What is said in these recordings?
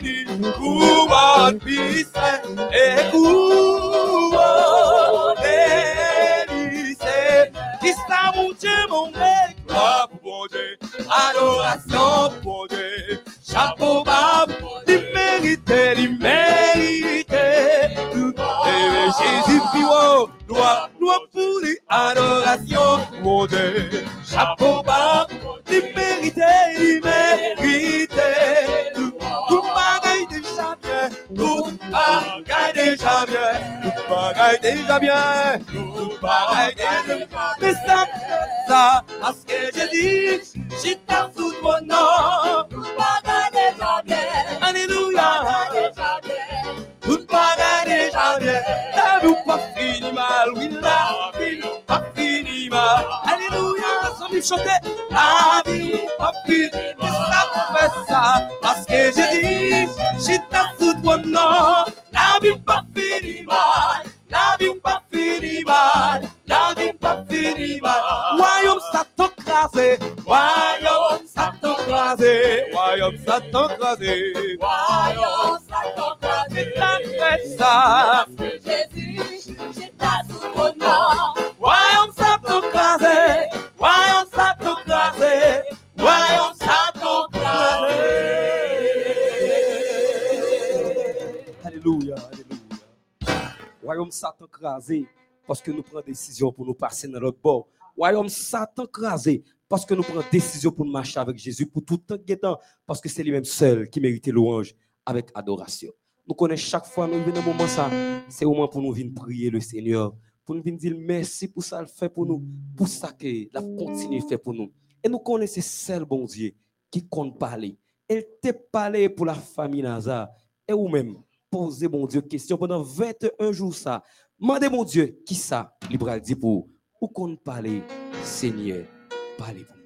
béni, couronne puissante et pour mon adoration pour chapeau bas, pour adoration pour mon Dieu, chapeau tout bagaille déjà bien, tout bagaille déjà bien, tout bagaille déjà bien. Mais ça, ça, parce que j'ai dit, j'ai ta sous mon nom. Tout bagaille déjà bien, alléluia. Tout bagaille déjà bien, la vie pas fini mal, oui, la vie pas fini mal. Alléluia, lui chanter, la vie fini mal. Ça fait ça, parce que j'ai dit, ta sous mon nom. La vie pas fini mal, la vie pas fini mal, la vie pas fini mal. Royaume Satan crasé, royaume Satan crasé, royaume Satan crasé, royaume Satan crasé. Ça fait ça, Jésus, j'ai ta sous mon nom. Royaume Satan crasé parce que nous prenons décision pour nous passer dans l'autre bord. Royaume Satan crasé parce que nous prenons décision pour nous marcher avec Jésus pour tout temps parce que c'est lui-même seul qui mérite louange avec adoration. Nous connaissons chaque fois nous venons au moment ça, c'est au moment pour nous venir prier le Seigneur, pour nous venir dire merci pour ça le fait pour nous, pour ça que la continue fait pour nous. Et nous connaissons seul bon Dieu qui compte parler. Elle t'a parlé pour la famille Nazar et ou même poser mon Dieu question pendant 21 jours ça. Mandez mon Dieu qui ça? Libre dit pour ou compte parler Seigneur, parlez pour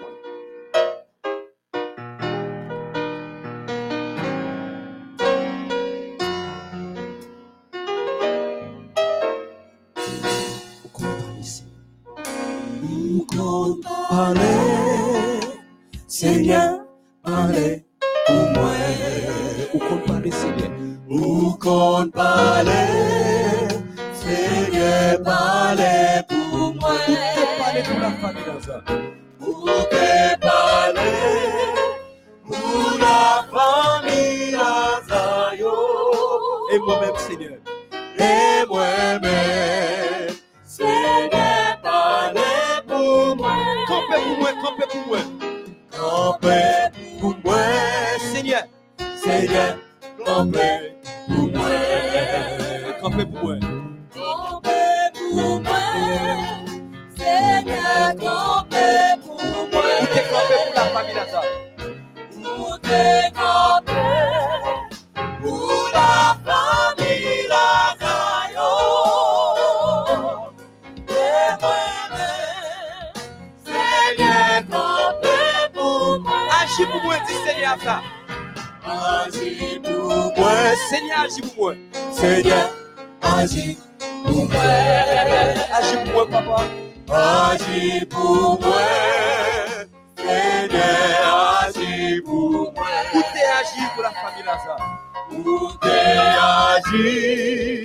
T'es agi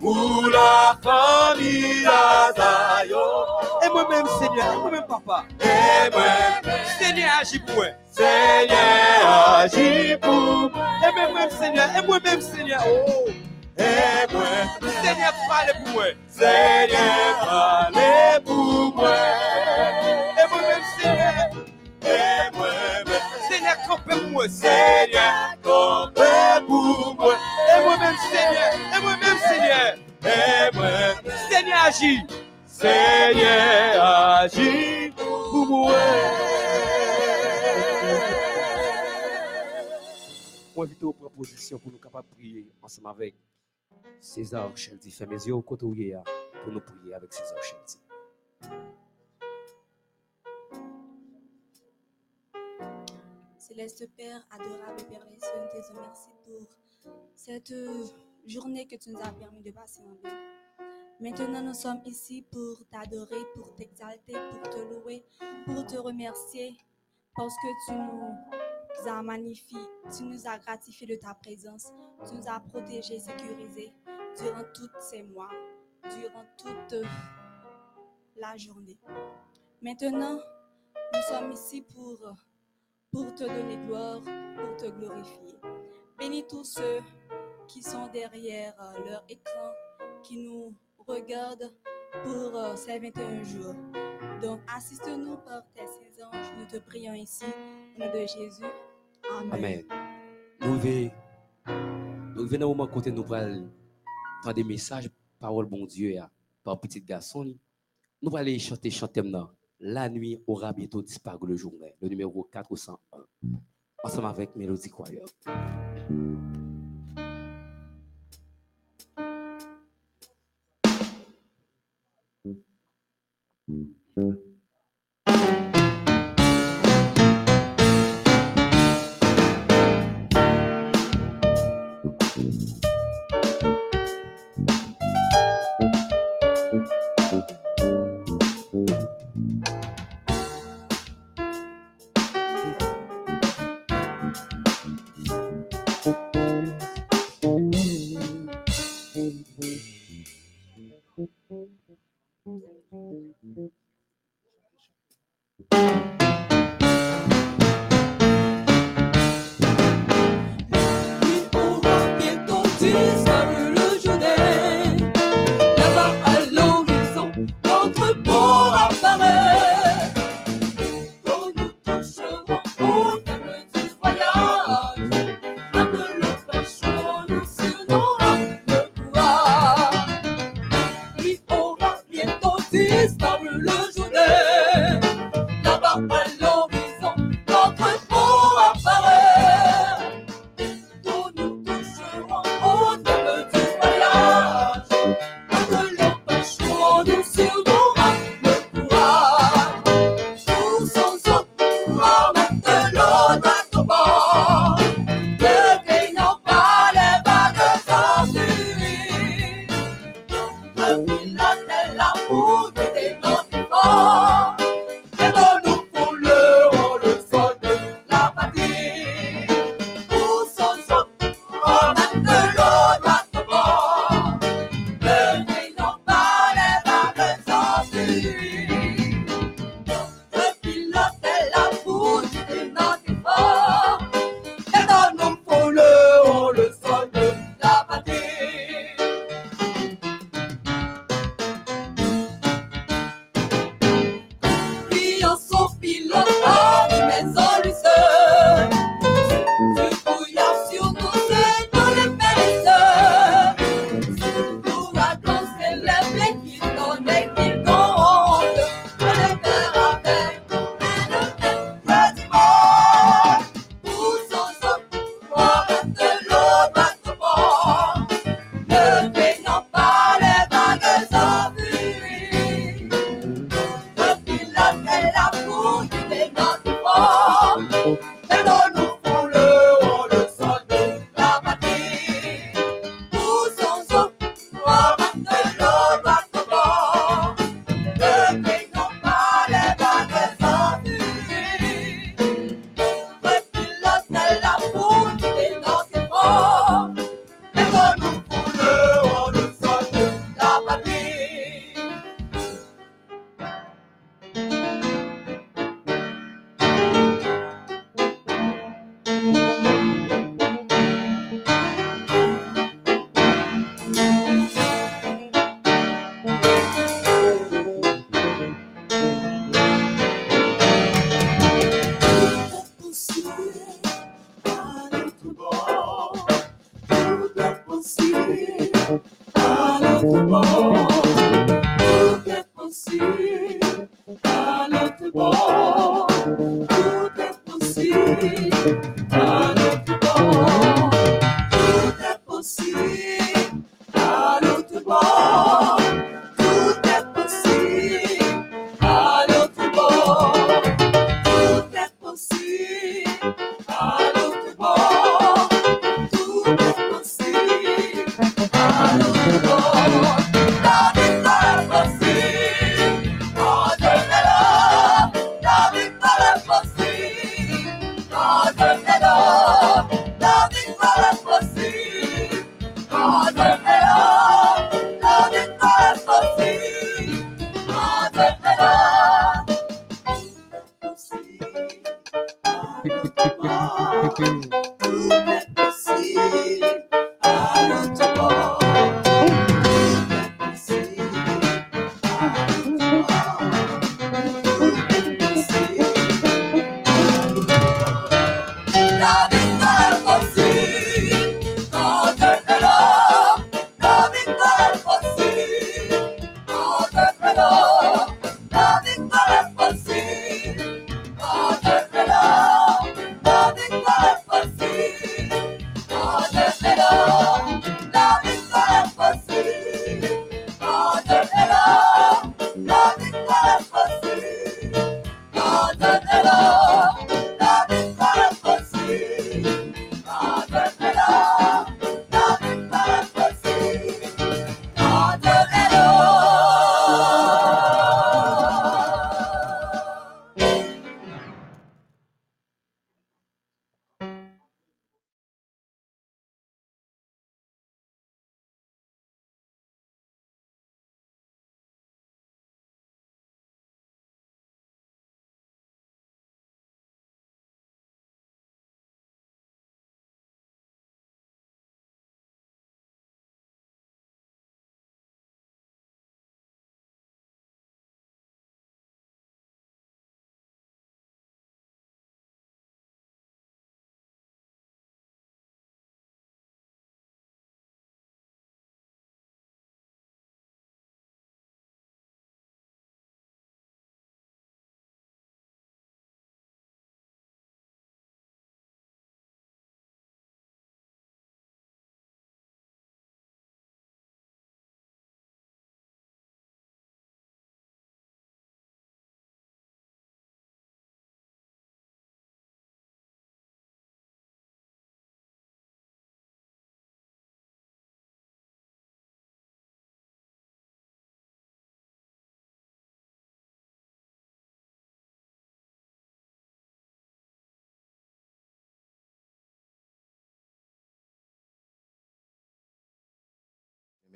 pour la famille Lazayo. Et moi-même, Seigneur, et moi-même, papa. Et moi, Seigneur, agis pour moi. Seigneur, agis pour moi. Et moi-même, Seigneur, et moi-même, Seigneur. Oh, Et moi, Seigneur, parlez pour moi. Seigneur, parlez pour moi. Et moi-même, Seigneur, Et moi, Seigneur, mwen sènyè, kampe pou mwen, e mwen mèm sènyè, e mwen mèm sènyè, e mwen sènyè aji, sènyè aji pou mwen. Mwen vite ou proposisyon pou nou kapap priye ansem avèk César Cheldi. Fèmèzyon koto ou ye a pou nou priye avèk César Cheldi. Céleste Père, adorable Père et Seigneur, te remercie pour cette journée que tu nous as permis de passer en vie. Maintenant, nous sommes ici pour t'adorer, pour t'exalter, pour te louer, pour te remercier parce que tu nous as magnifié, tu nous as gratifié de ta présence, tu nous as protégés, sécurisés durant tous ces mois, durant toute la journée. Maintenant, nous sommes ici pour pour te donner gloire, pour te glorifier. Bénis tous ceux qui sont derrière euh, leur écran, qui nous regardent pour euh, ces 21 jours. Donc, assiste-nous par tes anges. Nous te prions ici, au nom de Jésus. Amen. Amen. Nous venons au moment côté nous parlons dans des messages, paroles bon Dieu, par petit garçon. Nous allons chanter, chanter maintenant. La nuit aura bientôt disparu le jour. Le numéro 401. Ensemble avec Mélodie Croyeur. Mm-hmm.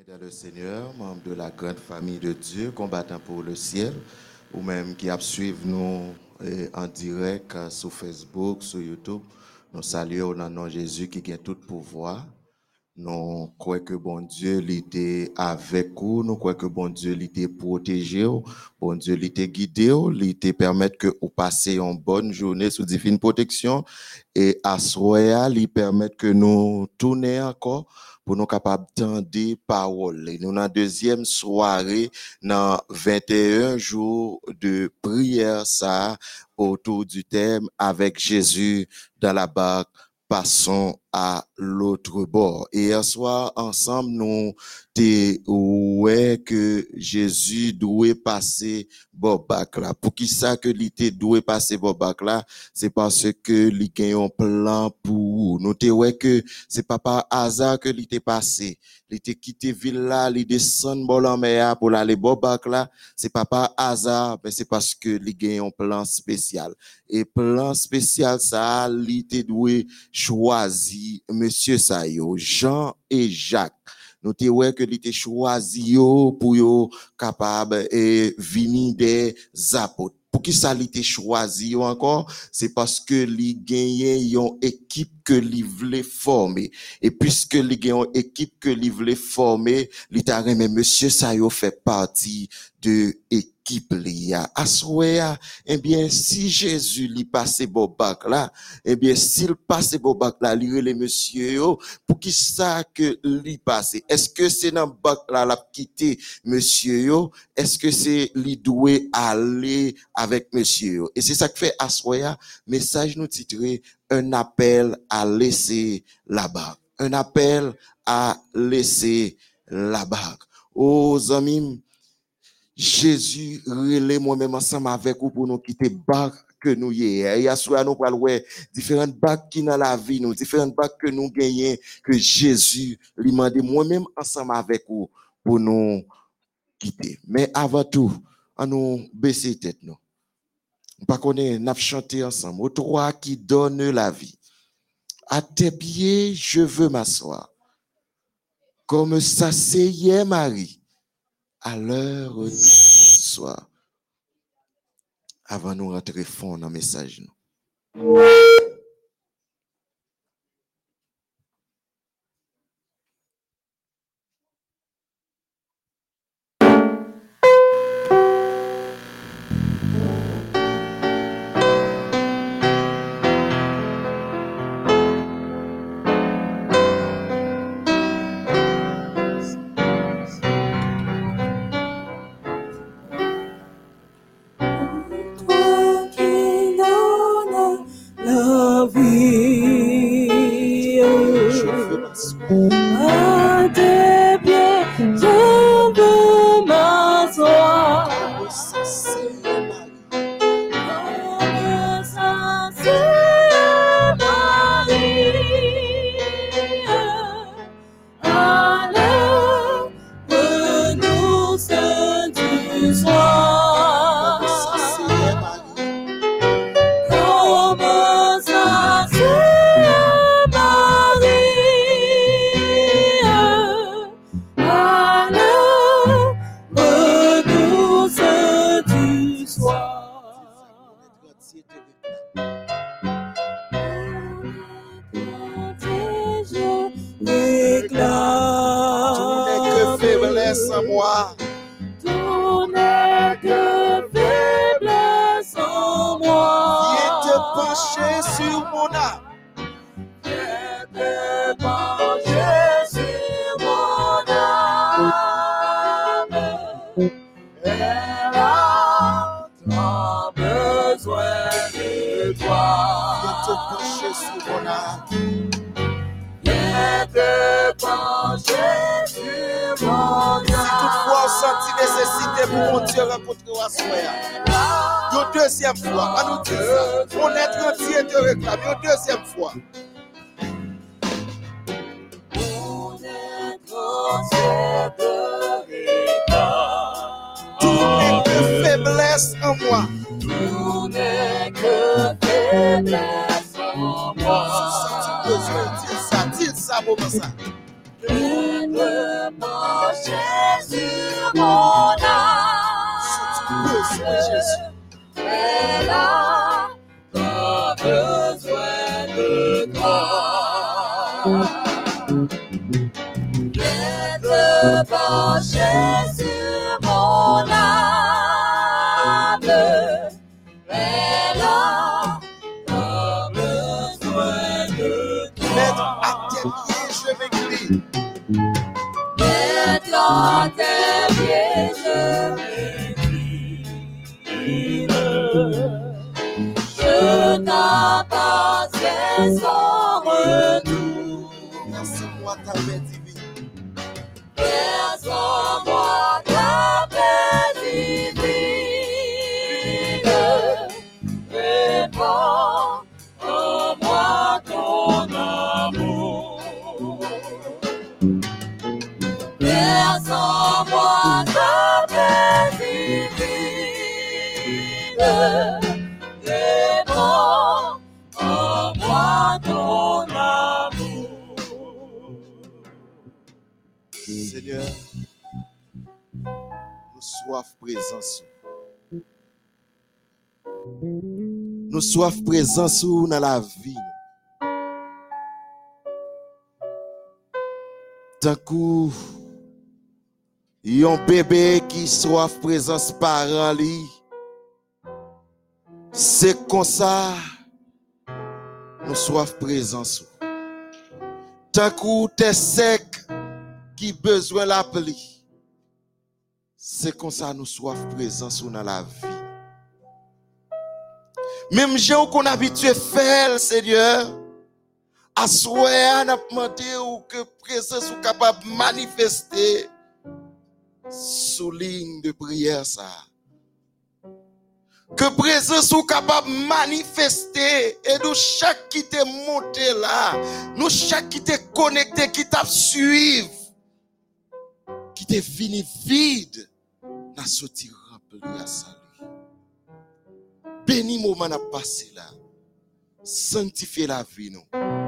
Mesdames le Seigneur, membres de la grande famille de Dieu, combattant pour le ciel, ou même qui suivent nous eh, en direct euh, sur Facebook, sur YouTube, nous saluons au nom de Jésus qui a tout pouvoir. Nous croyons que bon Dieu était avec vous, nous croyons que bon Dieu était protégé, bon Dieu était guidé, il était permettre que vous passiez une bonne journée sous divine protection. Et à ce il permet que nous tournions encore pour nous capables d'entendre paroles. Nous avons la deuxième soirée dans 21 jours de prière ça autour du thème avec Jésus dans la barque passons à l'autre bord. Et hier soir, ensemble, nous ouais que Jésus doit passer Bobac là. Pour qui ça que l'été doit passer Bobac là, c'est parce que il a un plan pour nous. Nous ouais que c'est pas par hasard que l'été passé. L'été quitté ville là, il descend bon pour aller Bobac là, c'est pas par hasard, mais c'est parce que il a un plan spécial. Et plan spécial ça, l'été doit choisir monsieur Sayo, Jean et Jacques. Nous te ouais que l'été choisi pour yo capable et venir des apôtres. Pour qui ça l'été choisi encore, c'est parce que li gagné une équipe que li voulait former. Et puisque li gagné une équipe que li voulait former, li mais monsieur Sayo fait partie de équipe qui plia. Aswea, eh bien, si Jésus lui passait beau bac là, eh bien, s'il passait beau bac là, lui les monsieur, pour qui ça que lui passe? Est-ce que c'est dans bac là, la quitté monsieur, yo? Est-ce que c'est lui doué aller avec monsieur, Et c'est ça que fait Aswea, message nous titré, un appel à laisser la bague. Un appel à laisser la bague. Aux amis, Jésus relève moi-même ensemble avec vous pour nous quitter bac que nous y est. Et à ce nous parlons différentes bacs qui dans la vie nous, différentes que nous gagnons, que Jésus lui demande moi-même ensemble avec vous pour nous quitter. Mais avant tout, à nous baisser tête nous. Pas qu'on n'a chanté ensemble. Au droit qui donne la vie. À tes pieds, je veux m'asseoir. Comme s'asseyait Marie à l'heure du soir. Avant nous rentrer fond dans le message. Viens te pencher sur mon Si toutefois on sentit nécessité pour mon Dieu rencontrer à soi. Une deuxième fois, à nous dire. Mon être entier te réclame. Une deuxième fois. Mon être entier te réclame. Tout n'est que faiblesse en moi. Tout n'est que faiblesse Elle a tant besoin de toi. À tes pieds, je m'incline. Seigneur, nous soif présence. Nous soif présence dans la vie. D'un coup, yon bébé qui soif présence parent li. C'est comme ça, nous soif présence. Tant coup, t'es sec, qui besoin l'appeler. C'est comme ça nous soif présence dans la vie. Même gens qu'on habitué faire, Seigneur, à souhait, on a demandé ou que présence soit capable de manifester sous ligne de prière ça. Que présence soit capable de manifester et nous chaque qui t'est monté là, nous chaque qui t'est connecté, qui t'a suivi, qui t'est fini vide, n'a sorti rempli à salut. Béni moment n'a passé là. Sanctifiez la vie nous.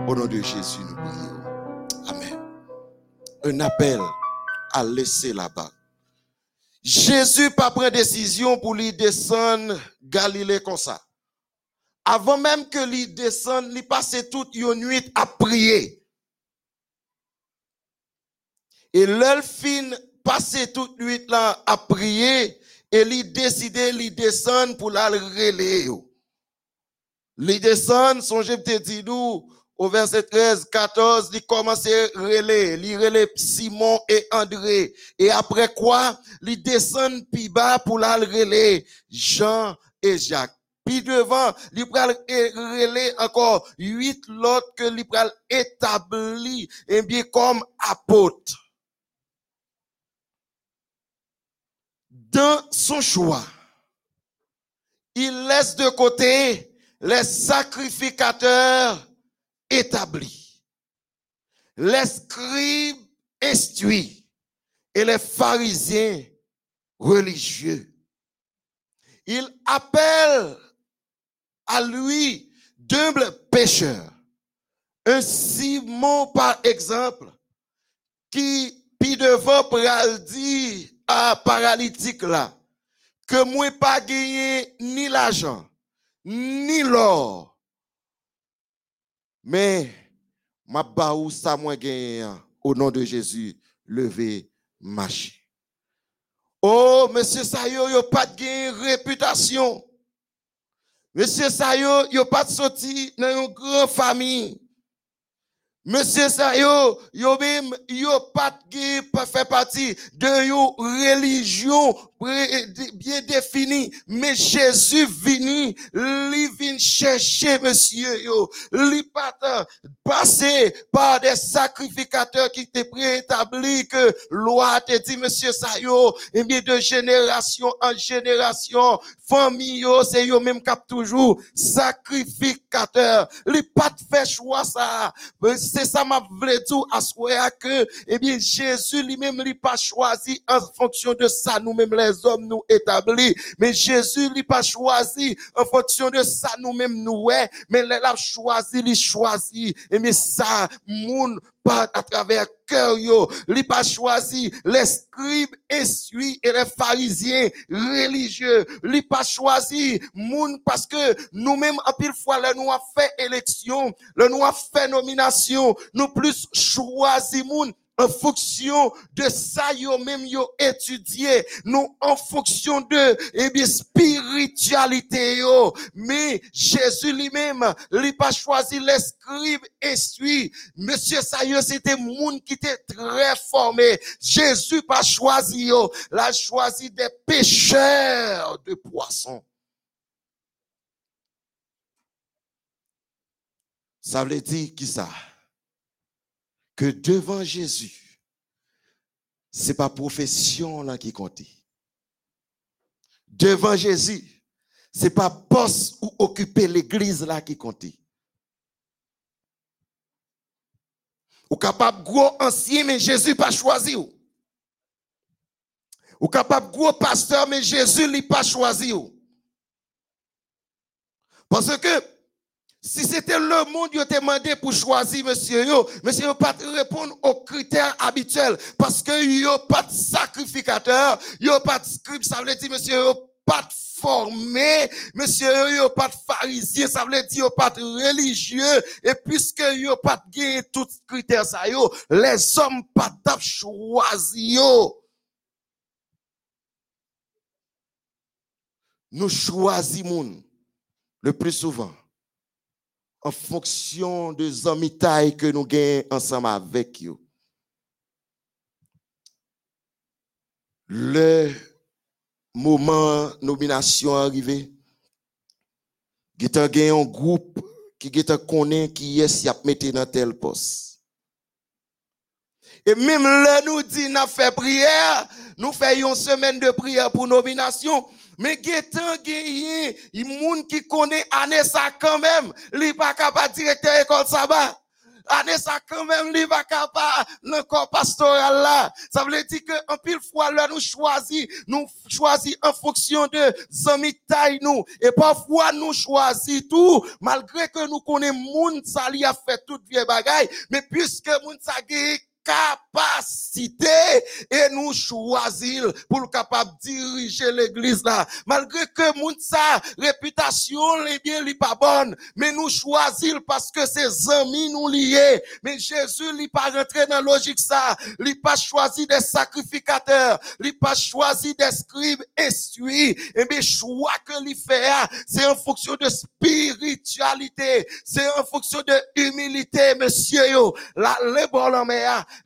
Au nom de Jésus nous prions. Amen. Un appel à laisser là-bas. Jésus pas pris décision pour lui descendre Galilée comme ça. Avant même que lui descende, il passait toute une nuit à prier. Et l'heure fin passé toute nuit là à prier et il décidé il descendre pour la relayer. Il descend, songez te dit nous au verset 13, 14, il commence à relayer, relayer Simon et André. Et après quoi, il descend plus bas pour la relayer Jean et Jacques. puis devant, il pral relais encore huit l'autre que il pral et bien comme apôtre. Dans son choix, il laisse de côté les sacrificateurs établis, les scribes instruits et les pharisiens religieux. Il appelle à lui d'humbles pécheurs. Un Simon, par exemple, qui, puis devant, pral dit à paralytique là, que moi pas gagné ni l'argent, ni l'or, mais ma baou ça au nom de Jésus, levé, marcher. Oh, monsieur Sayo, yo pas de réputation. Monsieur Sayo, yo pas de sorti dans une grande famille. Monsieur ça, yo, même, pas fait partie de une religion bien définie. Mais Jésus vini, li vient chercher, monsieur, yo. Li pas passer par des sacrificateurs qui étaient préétablis que loi te dit, monsieur ça, yo, et bien de génération en génération, famille, yo, c'est yo même cap toujours sacrificateur. Li pas fait choix ça c'est ça m'a voulu dire à que, eh bien, Jésus lui-même, lui pas choisi en fonction de ça, nous-mêmes les hommes nous établis. Mais Jésus lui pas choisi en fonction de ça, nous-mêmes nous, ouais. Mais il a choisi, il choisi. Et mais ça, moun, pas à travers cœur yo, il pas choisi les scribes essuie et les pharisiens religieux, il pas choisi moun parce que nous-mêmes en pile fois le nous a fait élection, le nous a fait nomination, nous plus choisi moun en fonction de ça yo même yo étudié nous en fonction de eh bien spiritualité yo. Mais Jésus lui-même lui pas choisi les scribes et suit monsieur ça c'était monde qui était très formé. Jésus pas choisi yo. L'a choisi des pêcheurs de poissons. Ça veut dire qui ça? Que devant Jésus, c'est pas profession là qui compte. Devant Jésus, c'est pas poste ou occuper l'église là qui compte. Ou capable gros ancien mais Jésus pas choisi ou. Ou capable gros pasteur mais Jésus lui pas choisi ou. Parce que si c'était le monde qui était demandé pour choisir monsieur yo, monsieur yo pas répondre aux critères habituels parce que yo pas de sacrificateur, yo pas de scribe, ça veut dire monsieur yo pas de formé, monsieur yo pas de pharisien, ça veut dire yo pas de religieux. Et puisque yo pas de tous critères ça les hommes pas de choisi yo. Nous choisissons le plus souvent en fonction des amitiés que nous gagnons ensemble avec eux. Le moment nomination arrivé, il y a un groupe qui connaît qui est si mis dans tel poste. Et même là, nous dit, nous fait prière, nous faisons une semaine de prière pour nomination. Mais getan gagné, il moun qui connaît Anessa quand même, li pas capable directeur école sabbat. Anessa quand même, li pas capable le corps pastoral là. Ça veut dire que en pile fois là nous choisit, nous choisit en fonction de zami taille nous et parfois nous choisit tout malgré que nous connaissons moun ça li a fait toute vieille bagaille, mais puisque moun ça capacité et nous choisir pour capable diriger l'église là. Malgré que moun sa réputation les bien li pas bonne, mais nous choisir parce que ses amis nous liés. Mais Jésus li pas rentré dans logique ça. Li pas choisi des sacrificateurs, li pas choisi des scribes instruits. Et bien choix que li fait c'est en fonction de spiritualité, c'est en fonction de humilité, monsieur. La le bon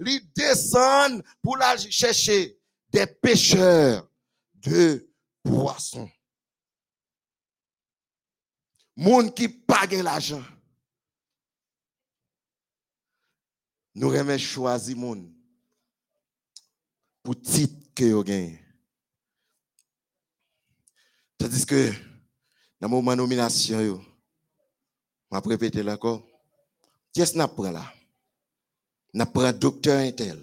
il descend pour la chercher des pêcheurs de poissons. Moun qui pas l'argent. Nous remet choisir moun pour titre que vous. Tandis que dans de nomination, je vais répéter là encore. Qu'est-ce qu'on là? On apprend docteur Intel.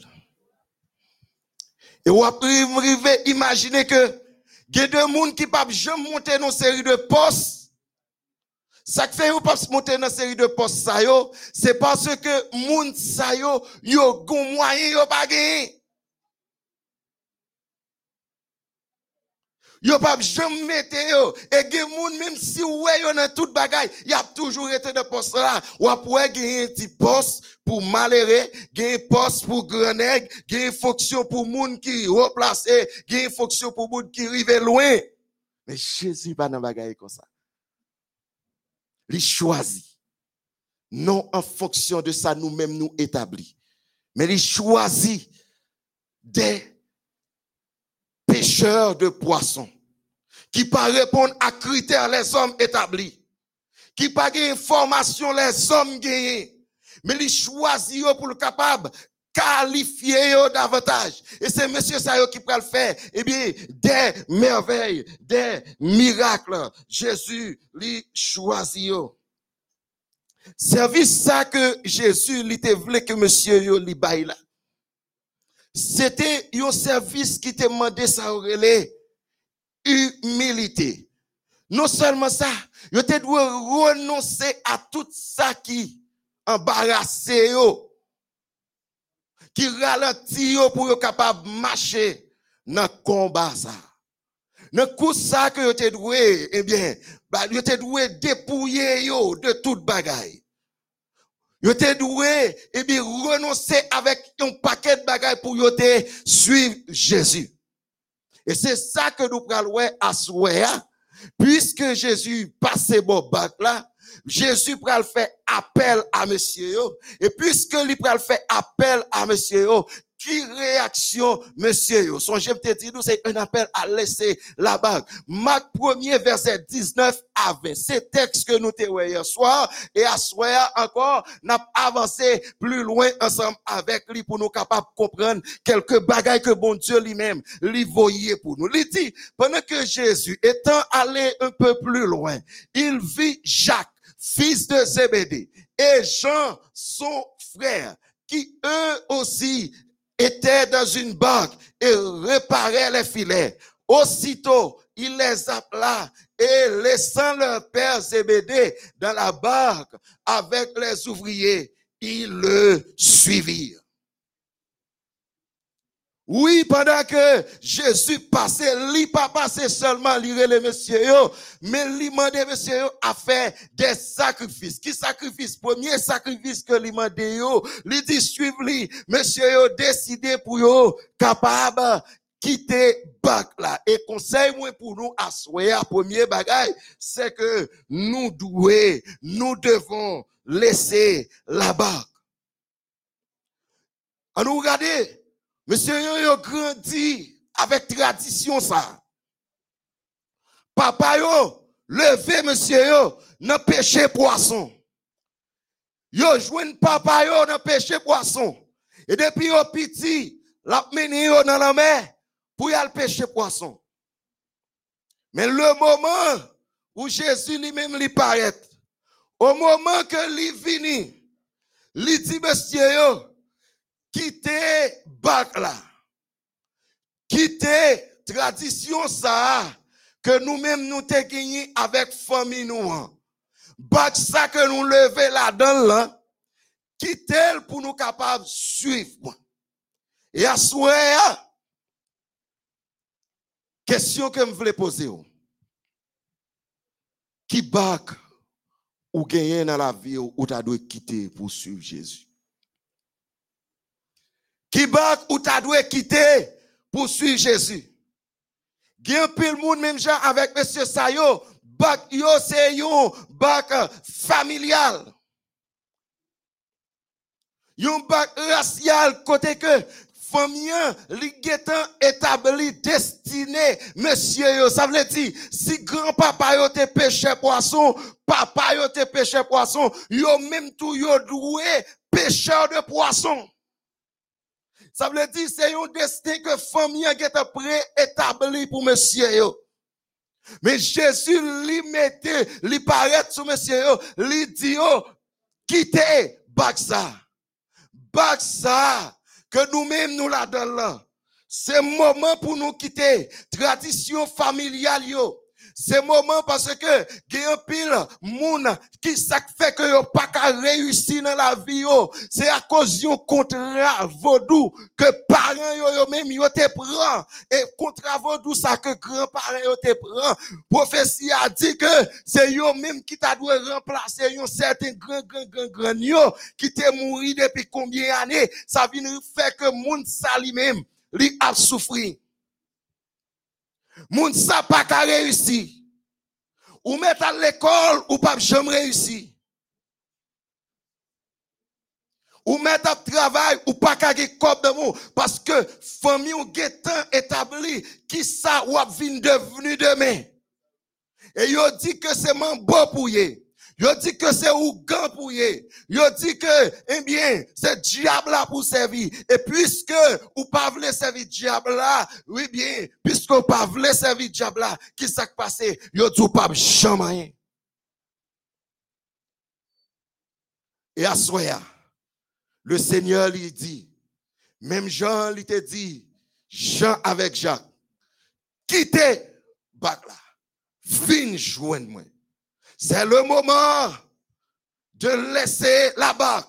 Et vous pouvez imaginer que il y a des gens qui peuvent jamais monter dans une série de postes. Ça fait vous pas monter dans une série de postes, c'est parce que moun sa yo, yo gon moyen yo pas gagné. Yo pas jamais mettre yo et gen moun même si ouais yo dans toute bagaille, y a toujours été de poste là. Ou après gagner un petit poste pour malheureux, un poste pour nègre, une fonction pour moun qui replacé, une fonction pour moun qui rive loin. Mais Jésus pas dans bagaille comme ça. Il choisit. Non en fonction de ça nous-mêmes nous établis. Mais il choisit des pêcheurs de poissons qui pas répondre à critères les hommes établis, qui pas information les hommes gagnés, mais ils choisissent pour le capable qualifier davantage. Et c'est monsieur Sayo qui peut le faire. Eh bien, des merveilles, des miracles, Jésus lui choisit. Service ça que Jésus lui voulu que monsieur yo li là. C'était un service qui te demandait ça humilité. Non seulement ça, yo te doit renoncer à tout ça qui embarrasse yo, qui ralentit yo pour yo capable marcher dans combat ça. Dans coup ça que yo te doué, eh bien, bah, yo te doué dépouiller yo de toute bagaille. Yo te doué, eh bien, renoncer avec un paquet de bagaille pour yo te suivre Jésus. Et c'est ça que nous prenons à souhait. Puisque Jésus passe bon bac là, Jésus pral faire appel à monsieur Et puisque lui pral faire appel à monsieur qui réaction, monsieur? Son j'aime te dire, c'est un appel à laisser la bague. Marc 1er, verset 19 à 20. C'est texte que nous t'avons hier soir. Et à soir encore, n'a avancé plus loin ensemble avec lui pour nous capables de comprendre quelques bagailles que bon Dieu lui-même lui voyait pour nous. Il dit, pendant que Jésus étant allé un peu plus loin, il vit Jacques, fils de Zébédée, et Jean, son frère, qui eux aussi était dans une barque et réparait les filets. Aussitôt, il les appela et laissant leur père Zébédée dans la barque avec les ouvriers, ils le suivirent. Oui, pendant que Jésus passait, il pas passé seulement lire les messieurs, mais il demandait messieurs à faire des sacrifices. Qui sacrifice? Premier sacrifice que il demandait il dit suivre lui, messieurs décidé pour yo capable quitter bac là. Et conseil moi pour nous à premier bagaille, c'est que nous devons, nous devons laisser la barque. À nous regarder, Monsieur yo, grandi avec tradition ça. Papa yo, levé monsieur yo, dans pêcher poisson. Yo jouen papa yo dans pêcher poisson. Et depuis yo petit, l'a mené yo dans la mer pour y aller pêcher poisson. Mais le moment où Jésus lui-même lui paraît, au moment que lui vini, lui dit monsieur yo, quitter bac là. Quitter tradition ça que nous-mêmes nous t'ai gagné avec famille nous. Hein. Bac ça que nous lever là-dedans là. Quitter pour nous capables suivre. Et à souhait, question que je voulais poser. Qui bac ou gagner dans la vie ou tu dois quitter pour suivre Jésus? Qui bak ou ta dû quitter pour suivre Jésus. Gen pile monde même gens avec monsieur Sayo, bak yo c'est yon bak familial. Yon bak racial côté que famille, li getan établi destiné, monsieur yo. Ça veut dire, si grand-papa yo te pêché poisson, papa yo te pêché poisson, yo même tout yo doué pêcheur de poisson. Ça veut dire, c'est un destin que famille a pré-établi pour monsieur. Mais Jésus lui mettait, lui paraît sur monsieur lui dit quittez, bak ça. Que nous-mêmes nous la là. C'est moment pour nous quitter tradition familiale yo. C'est moment parce que il y a un pile moun qui ça fait que yo pas qu'à réussir dans la vie. C'est à cause d'un contrat vaudou que parents yo, yo même yo te prend et contrat vaudou ça que grands-parents yo te prend. Prophétie a dit que c'est yo même qui t'a dû remplacer un certain grand grand grand grand yo qui t'est mouru depuis combien d'années? Ça vient faire que moun ça lui-même lui a souffert. Moun sa pas qu'à réussir. Ou mettre à l'école ou pas jamais réussir. Ou mettre à travail ou pas qu'à cop de mou parce que famille ou getan établi qui ça ou devenu demain. Et yo dit que c'est mon beau pour. Yo dit que c'est Ougan pour y. Yo dit que, eh bien, c'est diable là pour servir. Et puisque ou pas voulez servir diable là, oui bien, puisque ou pas voulez servir diable là, qui s'est passé? Yo ou pas jamais. Et à soya, le Seigneur lui dit, même Jean lui te dit, Jean avec Jacques, quittez bac là, fin joindre moi. C'est le moment de laisser la bac.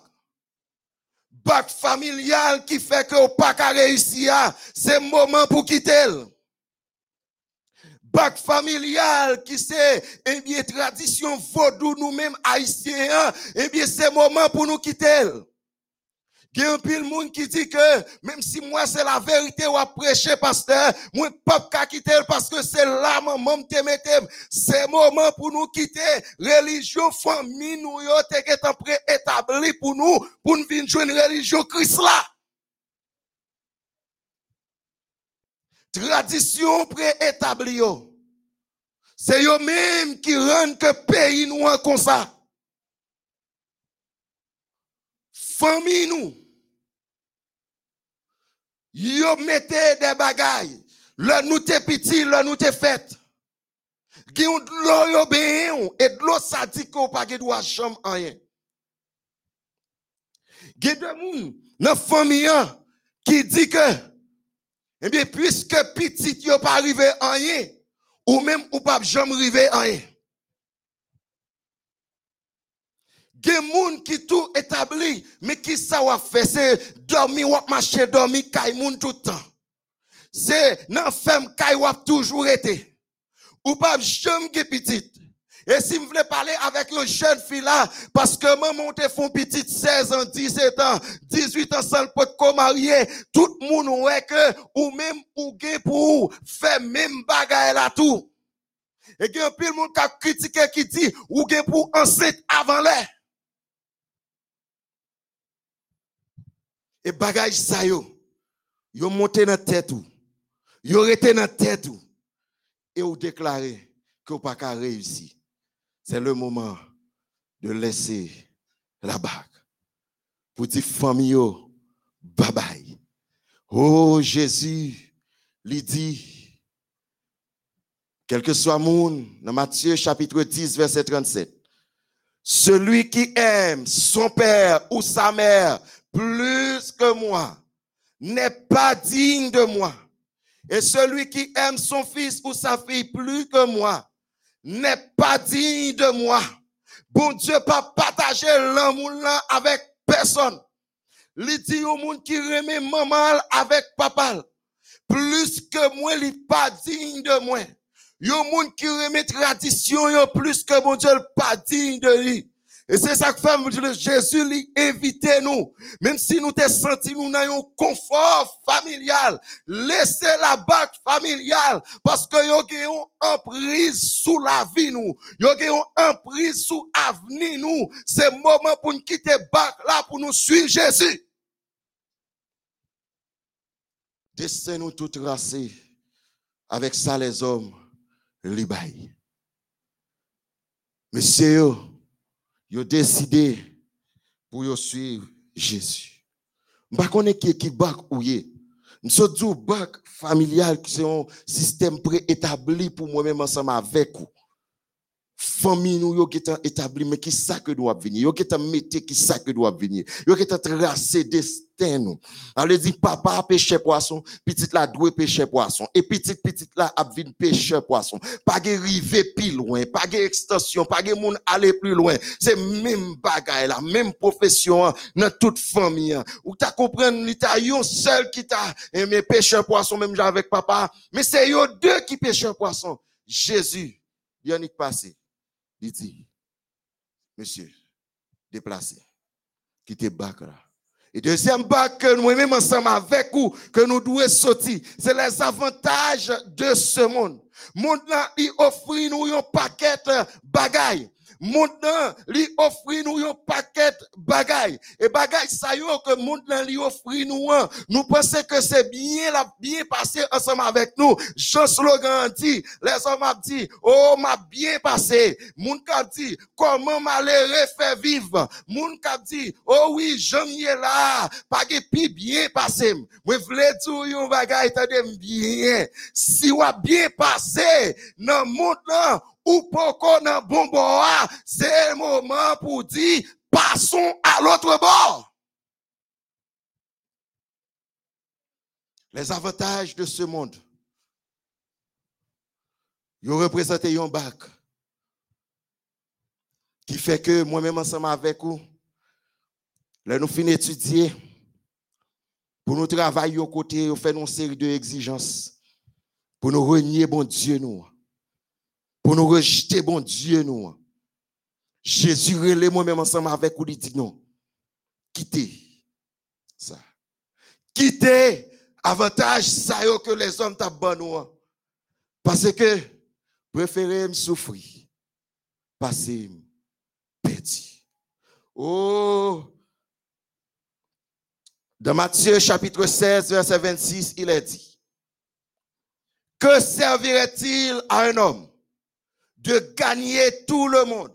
Bac familial qui fait que au pas qu'à réussir, c'est le moment pour quitter. Bac familial qui c'est, eh bien, tradition vaudou nous-mêmes haïtiens, eh bien, c'est le moment pour nous quitter. Il y a un pile monde qui dit que même si moi c'est la vérité ou à prêcher pasteur, moi pas quitter parce que c'est là maman te mette. C'est moment pour nous quitter religion famille nous yo te étant prêt établi pour nous pour nous venir jouer une religion Christ là. Tradition préétablie. C'est eux même qui rendent que pays nous comme ça. Famille nous Yo mettez des bagailles. Le nous te petit, le nous te fait. Qui ont de yo ben et de l'eau ça dit qu'on pas de droit chambre rien. Ge de moun dans famille qui dit que eh bien puisque petit yo pas arrivé rien ou même ou pas jamais arrivé rien. Gen moun qui tout établi, mais qui ça va faire, c'est dormir ou marcher, dormir, kay moun tout le temps. C'est nan femme kay wap toujours été. Ou pas jamais ge petite. Et si vous voulez parler avec une jeune fille là, parce que maman te font petite 16 ans, 17 ans, 18 ans sans peut ko tout le ouais que, ou même ou gen pour faire même bagaille là tout. Et gen pile monde qui a critiqué qui dit, ou gen pour enceinte avant l'air. Et bagage ça yo, yo monté dans tête ou, yo resté dans tête ou, et ou déclaré que vous pas réussir. C'est le moment de laisser la bague. Pour dire famille yo, bye bye. Oh Jésus, lui dit, quel que soit monde, dans Matthieu chapitre 10, verset 37, celui qui aime son père ou sa mère plus que moi n'est pas digne de moi. Et celui qui aime son fils ou sa fille plus que moi n'est pas digne de moi. Bon Dieu pas partager l'amour là avec personne. Il dit au monde qui remet maman avec papa. Plus que moi, il pas digne de moi. Yo monde qui remet tradition plus que mon Dieu pas digne de lui. Et c'est ça que fait Jésus lui invite nous. Même si nous te senti nous un confort familial, laissez la bague familiale parce que yo une emprise sous la vie nous. Yo une emprise sous avenir nous. C'est moment pour nous quitter bague là pour nous suivre Jésus. destin nous tout tracé. Avec ça, les hommes, les baillent. Ils ont décidé pour suivre Jésus. Je ne sais pas qui bac ou. Nous dit bac familial qui c'est un système préétabli pour moi-même ensemble avec vous famille nous yo qui est établi mais qui ça que doit venir? Yo qui est métier qui ça que doit venir? Yo qui est tracé destin nous? Allez dit papa a pêché poisson petite la doit pêcher poisson et petite petite là a vinn pêcher poisson. Pas de river plus loin pas de extension pas de monde aller plus loin. C'est même bagaille la même profession hein, dans toute famille hein. ou t'as comprendre l'état yon seul qui t'a aimé pêcher poisson même avec papa. Mais c'est yo deux qui pêchent poisson. Jésus Yannick passé dit, monsieur, déplacé, quittez bac là. Et deuxième bac que nous-mêmes ensemble avec vous, que nous devons sortir, c'est les avantages de ce monde. Monde il offre nous un paquet de bagailles Maintenant, lui offre nous un paquet bagay. Et bagay ça yo que maintenant lui offre nous Nous pensons que c'est bien la bien passé ensemble avec nous. Jean slogan dit, les hommes ont dit, oh m'a bien passé. Moun ka dit, comment malheureux fait vivre? Moun ka dit, oh oui, j'aime là, pas que bien passé. Moi voulais yon bagay tande bien. Si ou bien passé, dans monde ou poko nan bon c'est le moment pour dire, passons à l'autre bord. Les avantages de ce monde. Ils représentent un bac qui fait que moi-même ensemble avec vous, nous finissons d'étudier, pour nous travailler aux côtés, nous faisons une série d'exigences pour nous renier bon Dieu nous pour nous rejeter, bon Dieu, nous. Jésus relève moi-même ensemble avec vous, dit non. Quittez ça. Quittez avantage ça que les hommes t'abandonnent. Parce que préférez me souffrir. Passer petit. Oh. Dans Matthieu chapitre 16, verset 26, il est dit. Que servirait-il à un homme de gagner tout le monde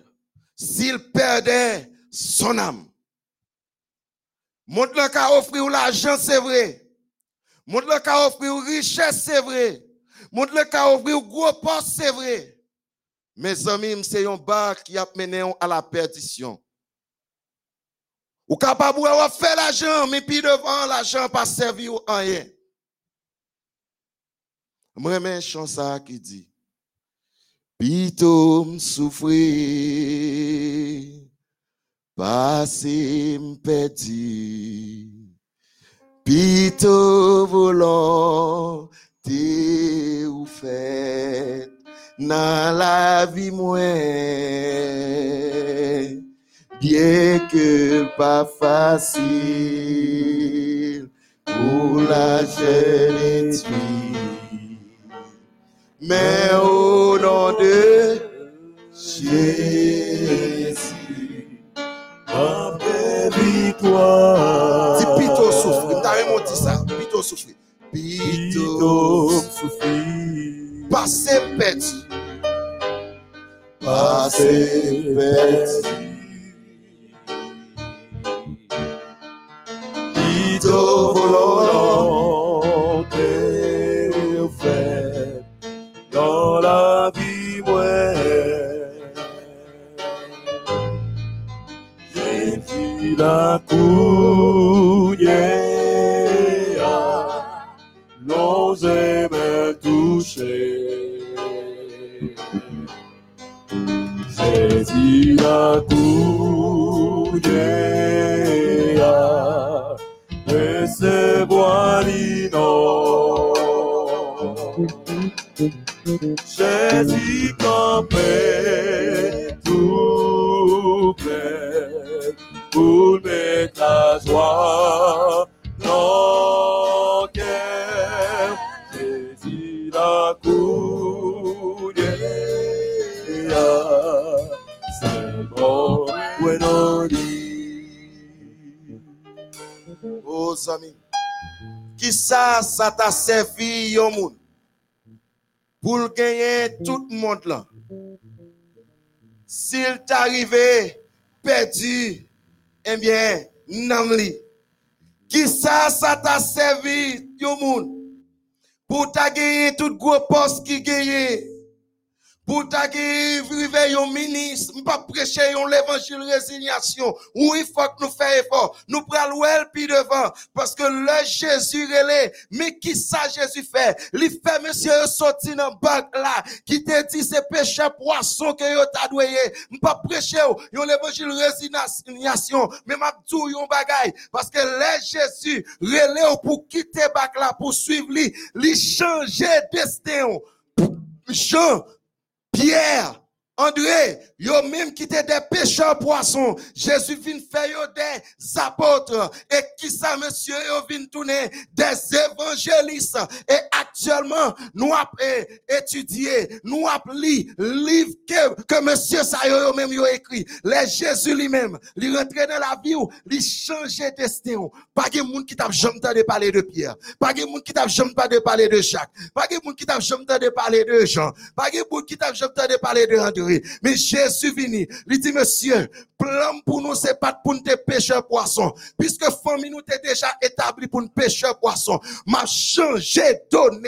s'il perdait son âme. Monde le a offrir l'argent, c'est vrai. Monde le a offrir richesse, c'est vrai. Monde le a offrir gros poste, c'est vrai. Mes amis, c'est un bar qui a mené à la perdition. Ou capable de faire l'argent, mais puis devant l'argent pas servi ou rien. Moi, un chant qui dit Pito m'souffrir, passé m'pétit. Pito volonté ou fait dans la vie moi. Bien que pas facile pour la jeune mais au nom de Jésus, en paix victoire. Ti pito soufri, mta remonti sa, pito soufri. Pito soufri, pase peti. Pase peti. La t'a servi, yon moun? Pour gagner tout le monde là. S'il t'arrive perdu, eh bien, namli. Qui ça, ça t'a servi, yon moun? Pour ta gagner tout gros poste qui gagne. Pour ta vivre un ministre, pas prêcher l'évangile résignation. Oui, il faut que nous fassions effort. Nous prenons le puis devant. Parce que le Jésus relais. Mais qui ça Jésus fait? Il fait monsieur sorti dans bac là. Qui te dit c'est péché poisson que yo t'a doué. Pas prêcher l'évangile résignation. Mais m'a dit yon bagay. Parce que le Jésus relais pour quitter bac là, pour suivre lui, lui changer destin. Jean Pierre, André, yo même qui étaient des pêcheurs poissons. Jésus vient faire des apôtres. Et qui ça, monsieur, yo vient tourner des évangélistes. Et actuellement, nous avons étudié, nous avons lu livre que, que monsieur ça yo même yo écrit. Les Jésus lui-même, il rentré dans la vie, il changeait destin. Pas de monde qui t'a jamais de parler de Pierre. Pas de monde qui t'a jamais de parler de Jacques. Pas de monde qui t'a jamais de parler de Jean. Pas de monde qui t'a jamais de parler de André. Mais Jésus vini, il dit, monsieur, plan pour nous, c'est pas pour nous pêcheurs poissons. Puisque famille nous est déjà établi pour nous pêcheurs poissons. M'a changé donné.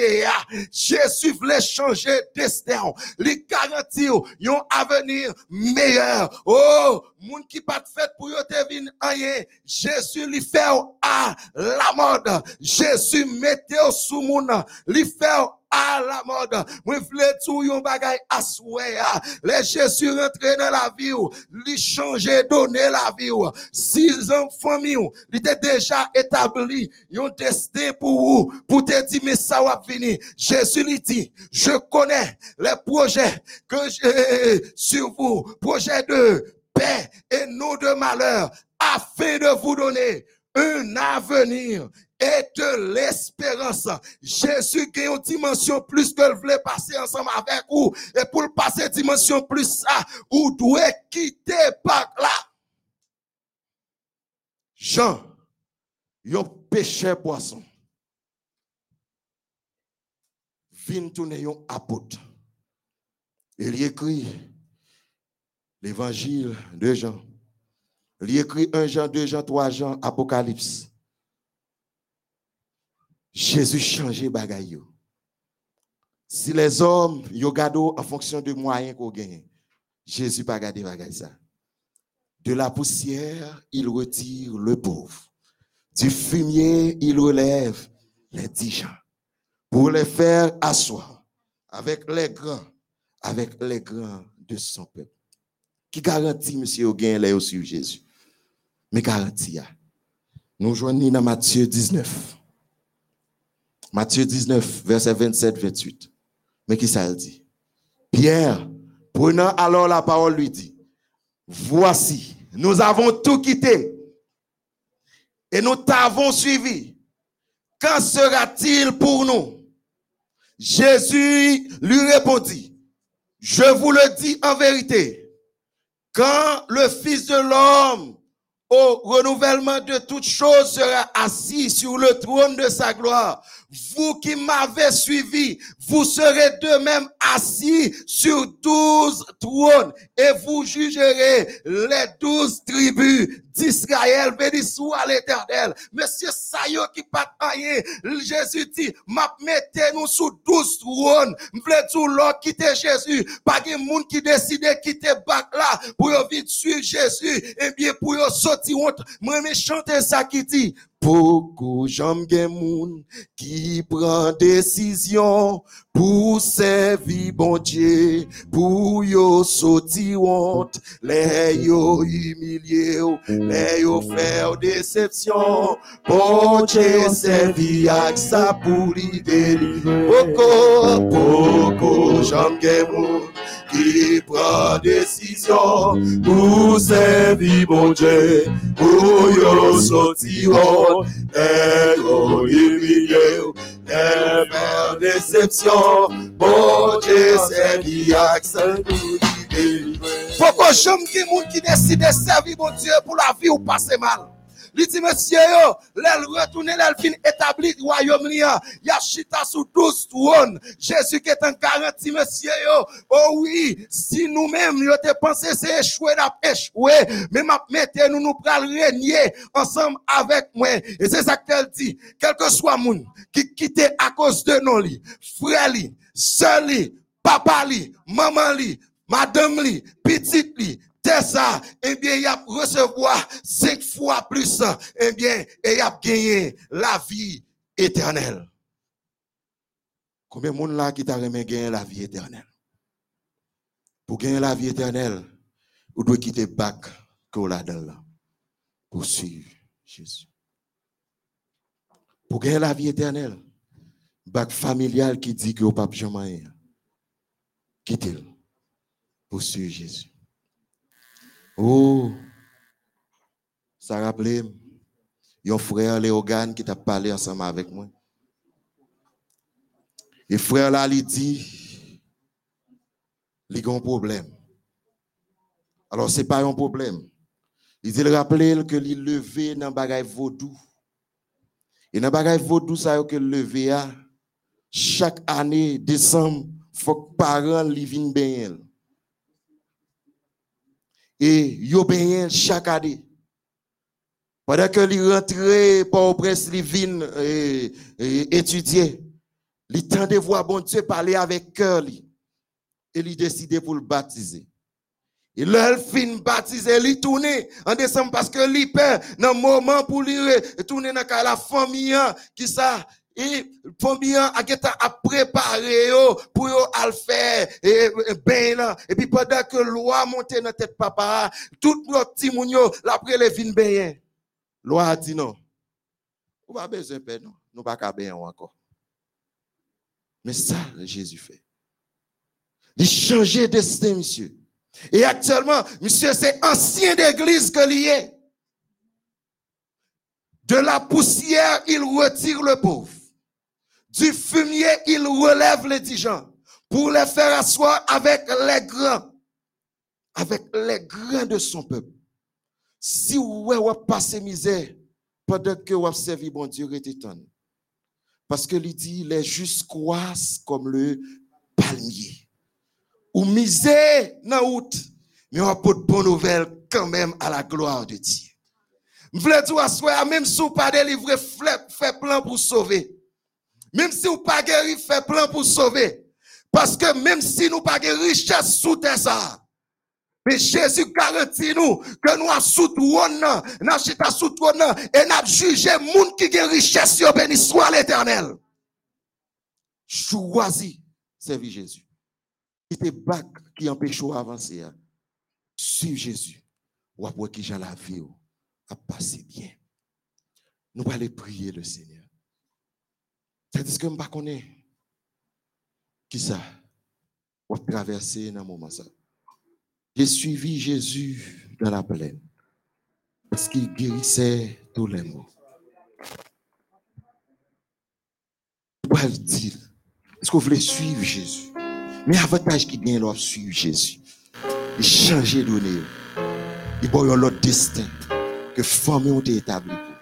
Jésus voulait changer destin. Il garantit un avenir meilleur. Oh, moun qui pas fait pour yo te vin rien. Jésus lui fait à la mode. Jésus mettait sous moun. Lui fait à la mode. Moi, voulais tout yon bagay asoué. Les Jésus rentré dans la vie, lui changer, donner la vie. Six ans famille, il était déjà établi. Yon destin pour vous, pour te dire, mais ça va venir. Jésus lui dit, je connais les projets que j'ai sur vous, projets de paix et non de malheur, afin de vous donner un avenir et de l'espérance. Jésus qui a une dimension plus que le voulait passer ensemble avec vous. Et pour passer dimension plus ça, vous devez quitter par là. Jean, yo péché poisson. Vin tourner yon apôtre. Il écrit l'évangile de Jean. Il écrit 1 Jean, 2 Jean, 3 Jean, Apocalypse. Jésus changeait bagay Si les hommes yo en fonction de moyens qu'on gagne, Jésus pas gardé bagay ça. De la poussière, il retire le pauvre. Du fumier, il relève les dix pour les faire asseoir avec les grands, avec les grands de son peuple. Qui garantit, monsieur, au gain là sur Jésus? Mais garantie, nous joignons dans Matthieu 19. Matthieu 19, verset 27, 28. Mais qui ça dit? Pierre, prenant alors la parole, lui dit, voici, nous avons tout quitté et nous t'avons suivi. Quand sera-t-il pour nous? Jésus lui répondit, je vous le dis en vérité, quand le Fils de l'homme au renouvellement de toutes choses sera assis sur le trône de sa gloire. Vous qui m'avez suivi, vous serez de même assis sur douze trônes et vous jugerez les douze tribus d'Israël. Béni soit l'éternel. Monsieur Sayo qui pas. Jésus dit, m'a mettez nous sous douze trônes. M'vle tout l'autre quitter Jésus? Pas de monde qui décide quitter bac là pour vite suivre Jésus. Et eh bien pour sortir honte. Moi, chanter ça qui dit, Beaucoup j'aime gen moun qui prend décision pour servir bon Dieu, pour yo soti honte, les yo humilié, les yo faire déception. Bon Dieu servi avec sa pour libérer. Beaucoup, beaucoup gen moun qui prend décision pour servir bon Dieu, pour yo soti honte. Et faire déception, bon Dieu c'est que j'aime qui moun qui décide de servir mon Dieu pour la vie ou passer mal. Li dit monsieur yo, l'elle retourne, l'elle fin établi royaume li a. Ya chita sous douze trônes. Jésus qui est un garanti monsieur yo. Oh oui, si nous-mêmes yo te pensé c'est échoué, n'a échoué. Mais m'a mettez nous nous pral ensemble avec moi. Et c'est ça qu'elle dit. Quel que soit moun qui quitte à cause de nos lits, frère li, sœur li, papa li, maman li, madame li, petite li, ça, eh bien, il a recevoir cinq fois plus, eh bien, et il a gagné la vie éternelle. Combien de monde là qui t'a remis gagner la vie éternelle? Pour gagner la vie éternelle, vous devez quitter bac que là pour suivre Jésus. Pour gagner la vie éternelle, bac familial qui dit que au pape jamais quittez-le pour suivre Jésus. Oh, ça rappelait un frère Léogane qui t'a parlé ensemble avec moi. Et frère là, il dit, il a un problème. Alors, ce n'est pas un problème. Il dit, rappeler que il levé dans le bagage vaudou. Et dans le bagage vaudou, ça que levé chaque année, décembre, il faut que les parents viennent bien et yo bien chaque année. Pendant que li rentre pour au prince li vin étudier, li de voir bon Dieu parler avec cœur et li décide pour le baptiser. Et là, fin baptiser, li tourne en décembre parce que li perd dans moment pour lui tourner dans la famille qui ça et famille a a préparé pour al faire et ben et puis pendant que loi monte dans tête papa tout notre petit moun yo l'après les vin ben loi a dit non. On pas besoin de non. Nous pas bien encore. Mais ça Jésus fait. Il change destin monsieur. Et actuellement monsieur c'est ancien d'église que lié de la poussière il retire le pauvre du fumier, il relève les gens pour les faire asseoir avec les grands, avec les grands de son peuple. Si vous avez passé misère pendant que vous avez servi bon Dieu, étonné. Parce que il dit, les justes croissent comme le palmier. Ou misère dans route, mais on a pas de bonnes nouvelles quand même à la gloire de Dieu. Je voulais dire, même si vous pas délivré, fait plan pour sauver. Même si vous pas guéri, fait plan pour sauver. Parce que même si nous pas richesse sous terre ça. Mais Jésus garantit nous que nous avons sous trône, nous chita sous trône, et nous jugé monde qui a richesse, béni soit l'éternel. Choisis servir Jésus. Quittez bac qui empêche d'avancer. Hein. Suivre Jésus. Ou après qui j'ai la vie, à passer bien. Nous allons prier le Seigneur. C'est-à-dire que je ne sais pas qui ça? Va traverser dans ce moment. J'ai suivi Jésus dans la plaine parce qu'il guérissait tous les maux. Vais dire, est-ce que vous voulez suivre Jésus? Mais l'avantage qui vient là, suivre Jésus, il changer de nez. Il y l'autre destin que famille ont établi. Exalta-te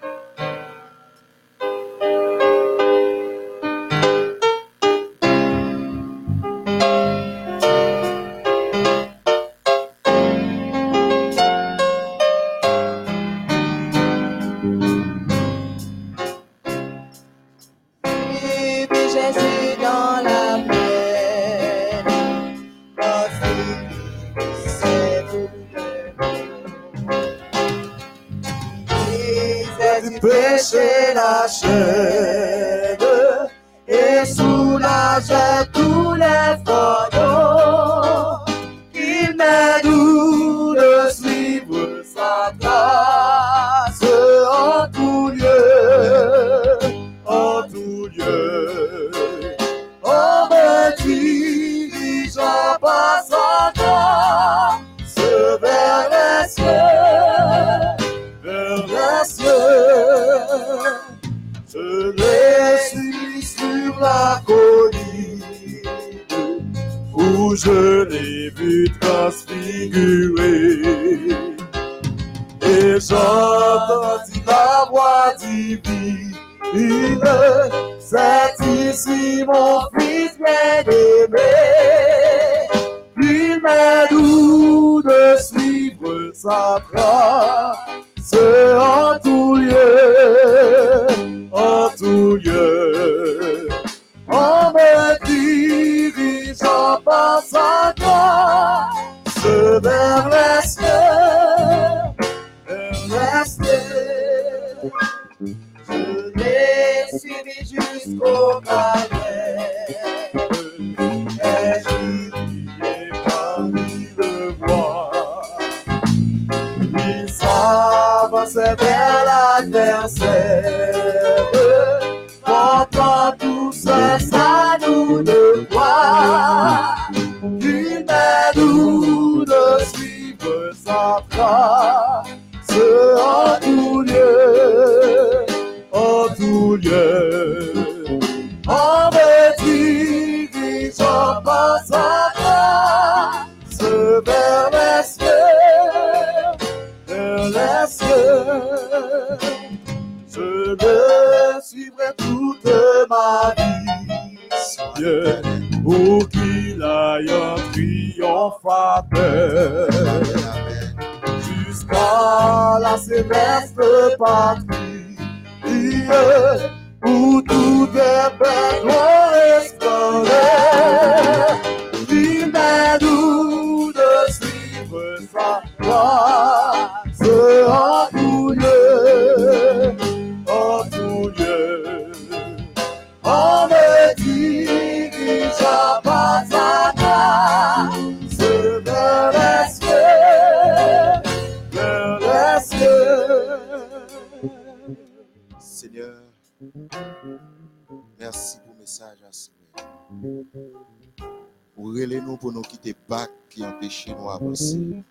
d'avancer.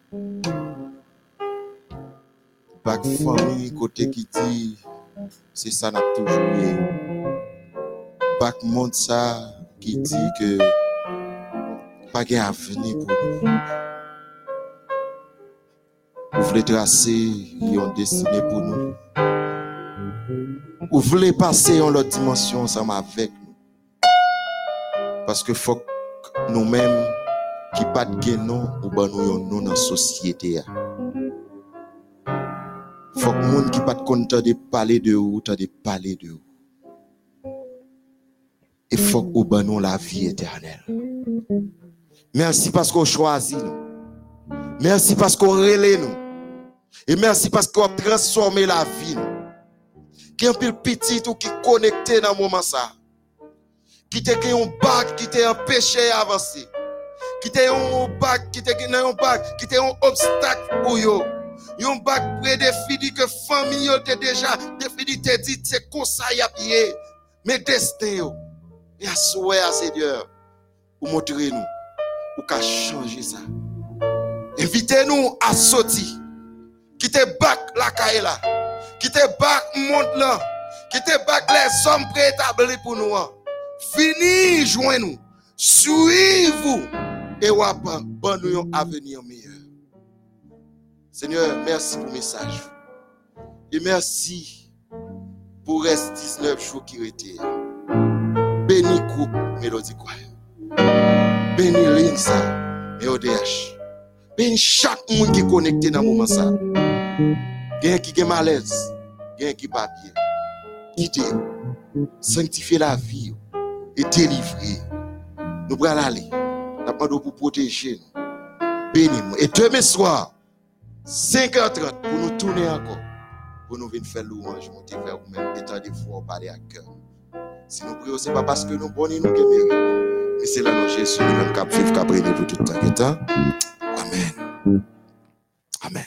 Bac famille côté qui dit c'est ça n'a toujours eu. Bac monde ça qui dit que pas de avenir pour nous. Vous voulez tracer une destinée pour nous. Vous voulez passer en l'autre dimension ensemble avec nous. Parce qui pas de nom ou ben nous nom dans société. Faut que monde qui de parler de vous, de parler de vous. Et faut que la vie éternelle. Merci parce qu'on choisit nous. Merci parce qu'on relève nous. Et merci parce qu'on a transformé la vie. Qui est un petit ou qui connecté dans le moment ça. Qui était un bac, qui un péché avancé. Qui était un bac, qui était un bac, qui était un obstacle pour eux. Un bac prédéfini que famille yo te déjà défini te dit c'est comme ça y a pied. Mais destin yo. Et à souhait à Seigneur. Pour montrer nous. Ou qu'à changer ça. Invitez-nous à sortir. Quittez bac la caille là. Quittez bac monde là. Quittez bac les hommes préétablis pour nous. Fini joindre nous. Suivez-vous. Et wap bon un avenir meilleur. Seigneur, merci pour le message. Et merci pour reste 19 jours qui étaient. Béni groupe Mélodie Choir. Béni Linsa et ODH. Béni chaque monde qui est connecté dans le moment ça. Gen qui est malaise, gen qui pas bien. Quittez, sanctifiez la vie et délivrer. Nous allons aller. Nous demandons pour protéger nous. Bénis-nous. Et demain soir, 5h30, pour nous tourner encore. Pour nous venir faire louange, monter vers vous-même, étant des fois, parler à cœur. Si nous prions, ce n'est pas parce que nous bonnons nous mérite. Mais c'est là nous Jésus, nous-mêmes, qui vivre, a brûlé pour tout le temps. Amen. Amen.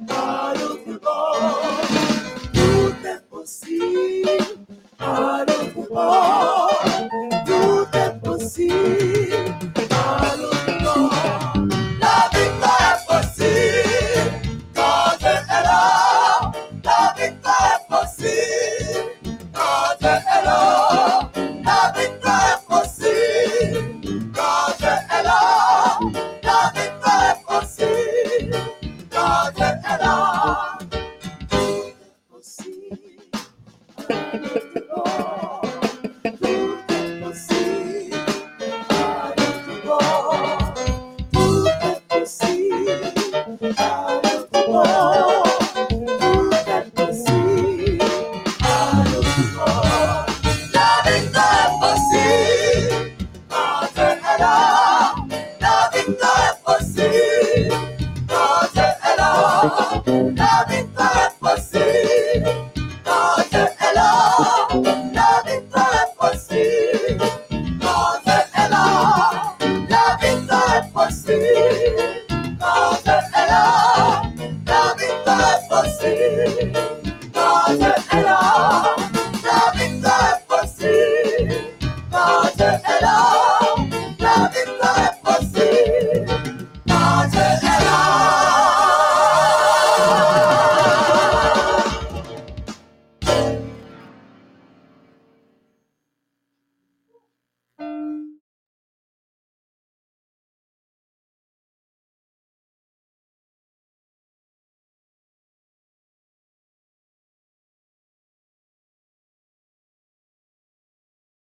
Bye.